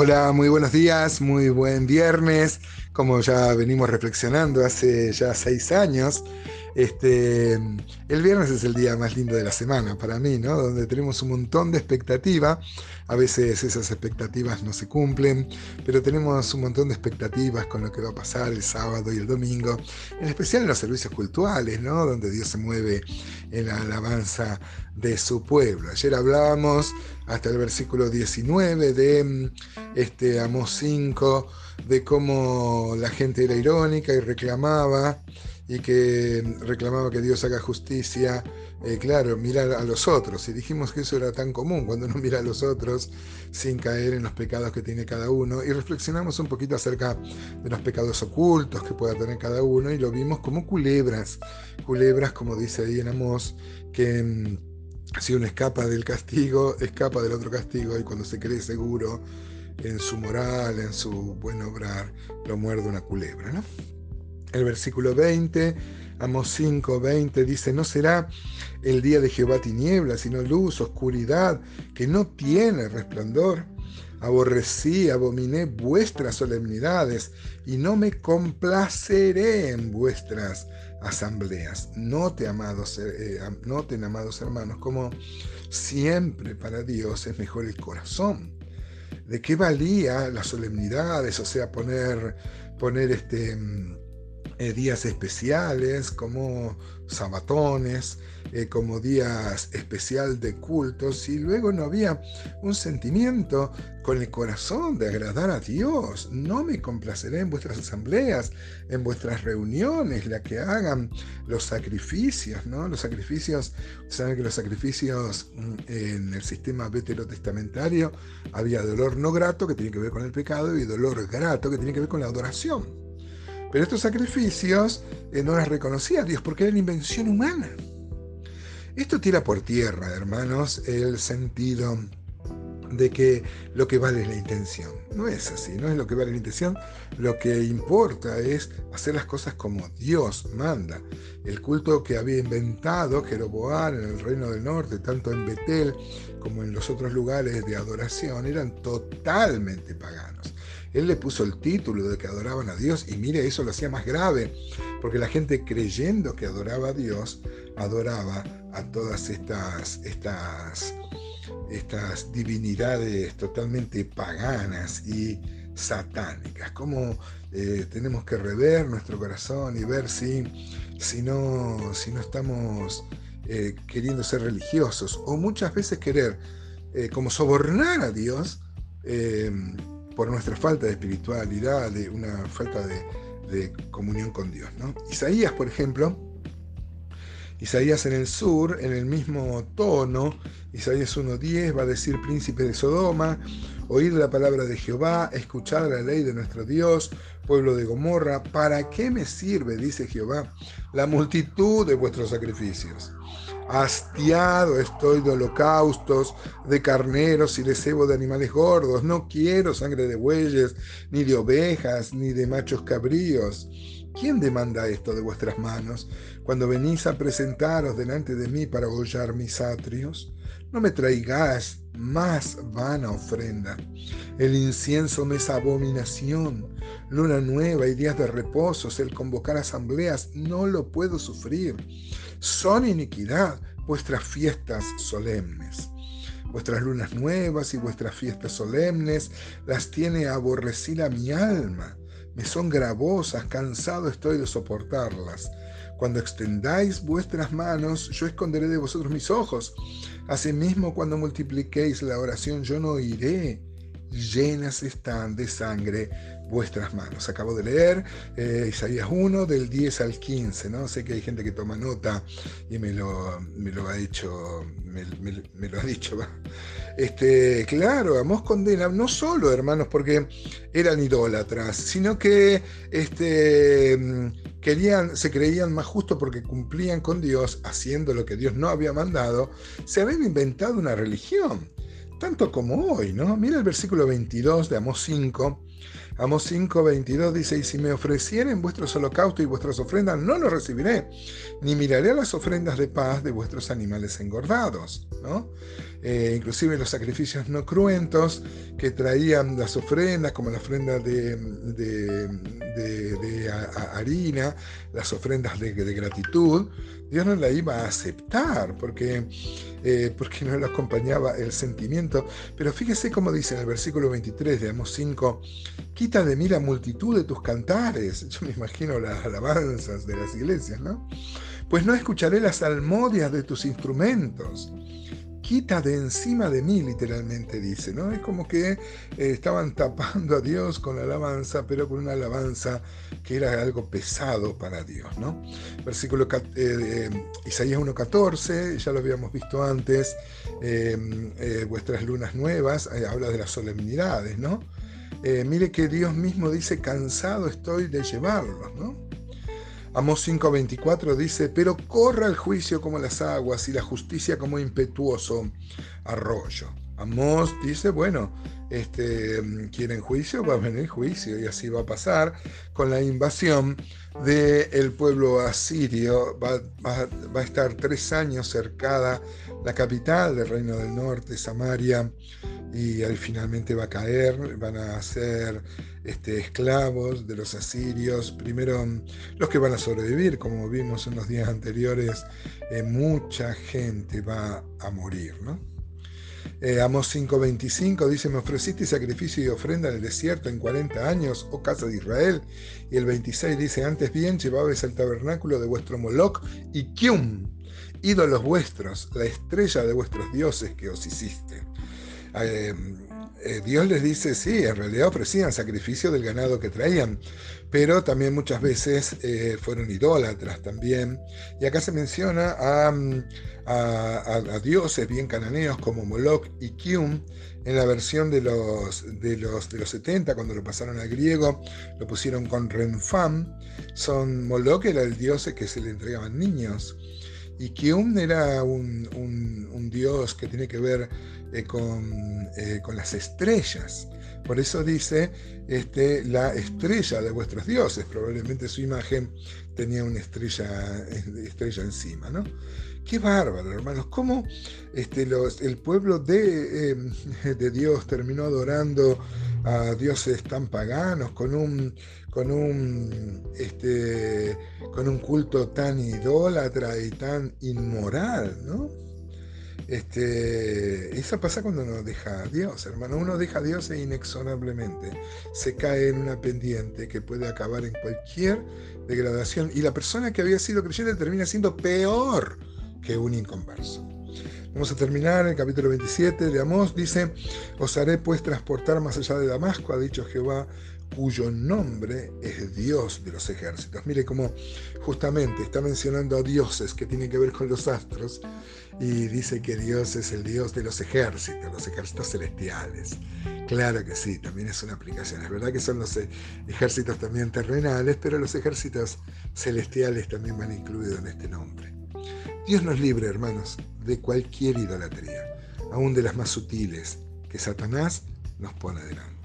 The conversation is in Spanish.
Hola, muy buenos días, muy buen viernes. Como ya venimos reflexionando hace ya seis años, este, el viernes es el día más lindo de la semana para mí, ¿no? Donde tenemos un montón de expectativa. A veces esas expectativas no se cumplen, pero tenemos un montón de expectativas con lo que va a pasar el sábado y el domingo, en especial en los servicios cultuales, ¿no? Donde Dios se mueve en la alabanza de su pueblo. Ayer hablábamos hasta el versículo 19 de este, Amos 5, de cómo la gente era irónica y reclamaba y que reclamaba que Dios haga justicia, eh, claro, mirar a los otros. Y dijimos que eso era tan común cuando uno mira a los otros sin caer en los pecados que tiene cada uno. Y reflexionamos un poquito acerca de los pecados ocultos que pueda tener cada uno y lo vimos como culebras. Culebras, como dice ahí en Amós, que mm, si uno escapa del castigo, escapa del otro castigo y cuando se cree seguro en su moral, en su buen obrar, lo muerde una culebra. ¿no? El versículo 20, Amos 5, 20 dice, no será el día de Jehová tiniebla, sino luz, oscuridad, que no tiene resplandor. Aborrecí, abominé vuestras solemnidades y no me complaceré en vuestras asambleas. Note, amados, eh, noten, amados hermanos, como siempre para Dios es mejor el corazón. ¿De qué valía las solemnidades? O sea, poner, poner este mm, eh, días especiales, como sabatones, eh, como días especial de cultos, y luego no había un sentimiento con el corazón de agradar a Dios. No me complaceré en vuestras asambleas, en vuestras reuniones, la que hagan los sacrificios, ¿no? Los sacrificios, saben que los sacrificios mm, en el sistema veterotestamentario había dolor no grato que tiene que ver con el pecado y dolor grato que tiene que ver con la adoración. Pero estos sacrificios eh, no las reconocía Dios porque eran invención humana. Esto tira por tierra, hermanos, el sentido de que lo que vale es la intención. No es así, no es lo que vale la intención. Lo que importa es hacer las cosas como Dios manda. El culto que había inventado Jeroboam en el reino del norte, tanto en Betel como en los otros lugares de adoración, eran totalmente paganos. Él le puso el título de que adoraban a Dios y mire, eso lo hacía más grave, porque la gente creyendo que adoraba a Dios, adoraba a todas estas, estas, estas divinidades totalmente paganas y satánicas. Cómo eh, tenemos que rever nuestro corazón y ver si, si, no, si no estamos eh, queriendo ser religiosos o muchas veces querer eh, como sobornar a Dios por nuestra falta de espiritualidad, de una falta de, comunión con Dios. Isaías, por ejemplo, Isaías en el sur, en el mismo tono, Isaías 1.10 va a decir príncipe de Sodoma, oír la palabra de Jehová, escuchar la ley de nuestro Dios, pueblo de Gomorra, ¿para qué me sirve, dice Jehová, la multitud de vuestros sacrificios? Hastiado estoy de holocaustos, de carneros y de cebo de animales gordos. No quiero sangre de bueyes, ni de ovejas, ni de machos cabríos. ¿Quién demanda esto de vuestras manos cuando venís a presentaros delante de mí para hollar mis atrios? No me traigáis más vana ofrenda. El incienso me es abominación. Luna nueva y días de reposos, el convocar asambleas, no lo puedo sufrir son iniquidad vuestras fiestas solemnes. Vuestras lunas nuevas y vuestras fiestas solemnes las tiene aborrecida mi alma. Me son gravosas, cansado estoy de soportarlas. Cuando extendáis vuestras manos, yo esconderé de vosotros mis ojos. Asimismo, cuando multipliquéis la oración, yo no Llenas están de sangre vuestras manos. Acabo de leer eh, Isaías 1 del 10 al 15, ¿no? Sé que hay gente que toma nota y me lo, me lo ha hecho, me, lo ha dicho. Este, claro, Amós condena, no solo hermanos porque eran idólatras, sino que este, querían, se creían más justos porque cumplían con Dios, haciendo lo que Dios no había mandado, se habían inventado una religión tanto como hoy, ¿no? Mira el versículo 22 de Amós 5, Amos 5, 22 dice, y si me ofrecieren vuestros holocaustos y vuestras ofrendas, no los recibiré, ni miraré a las ofrendas de paz de vuestros animales engordados. ¿no? Eh, inclusive los sacrificios no cruentos que traían las ofrendas, como la ofrenda de, harina, las ofrendas de, gratitud, Dios no la iba a aceptar porque, eh, porque no le acompañaba el sentimiento. Pero fíjese cómo dice en el versículo 23 de Amos 5, quita de mí la multitud de tus cantares. Yo me imagino las alabanzas de las iglesias, ¿no? Pues no escucharé las almodias de tus instrumentos quita de encima de mí, literalmente dice, ¿no? Es como que eh, estaban tapando a Dios con la alabanza, pero con una alabanza que era algo pesado para Dios, ¿no? Versículo eh, Isaías 1.14, ya lo habíamos visto antes, em, eh, vuestras lunas nuevas, habla de las solemnidades, ¿no? mire que Dios mismo dice, cansado estoy de llevarlos, ¿no? Amos 5:24 dice, pero corra el juicio como las aguas y la justicia como impetuoso arroyo. Amos dice, bueno, este, quieren juicio, va a venir juicio y así va a pasar con la invasión del pueblo asirio. Va, va, a estar tres años cercada la capital del reino del norte, Samaria, y ahí finalmente va a caer, van a ser este, esclavos de los asirios, primero los que van a sobrevivir, como vimos en los días anteriores, eh, mucha gente va a morir. ¿no? Eh, Amos 5:25 dice, me ofreciste sacrificio y ofrenda en el desierto en 40 años, oh casa de Israel. Y el 26 dice, antes bien llevabais el tabernáculo de vuestro Moloch y Kium, ídolos vuestros, la estrella de vuestros dioses que os hiciste. Eh, eh, Dios les dice, sí, en realidad ofrecían sacrificio del ganado que traían, pero también muchas veces eh, fueron idólatras también. Y acá se menciona a, a, dioses bien cananeos como Moloch y Kium, en la versión de los, de, los, de los 70, cuando lo pasaron al griego, lo pusieron con Renfam. Son Moloch era el dios que se le entregaban niños. Y Kium era un, un dios que tiene que ver eh, eh, con, las estrellas. Por eso dice este, la estrella de vuestros dioses. Probablemente su imagen tenía una estrella, estrella encima. ¿no? Qué bárbaro, hermanos. ¿Cómo este, los, el pueblo de, de, Dios terminó adorando a dioses tan paganos, con un, con un, este, con un culto tan idólatra y tan inmoral? ¿no? Este, eso pasa cuando uno deja a Dios, hermano. Uno deja a Dios e inexorablemente se cae en una pendiente que puede acabar en cualquier degradación. Y la persona que había sido creyente termina siendo peor que un inconverso. Vamos a terminar el capítulo 27 de Amós. Dice, os haré pues transportar más allá de Damasco, ha dicho Jehová, cuyo nombre es Dios de los ejércitos. Mire cómo justamente está mencionando a dioses que tienen que ver con los astros y dice que Dios es el Dios de los ejércitos, los ejércitos celestiales. Claro que sí, también es una aplicación. Es verdad que son los ejércitos también terrenales, pero los ejércitos celestiales también van incluidos en este nombre. Dios nos libre, hermanos, de cualquier idolatría, aún de las más sutiles, que Satanás nos pone delante.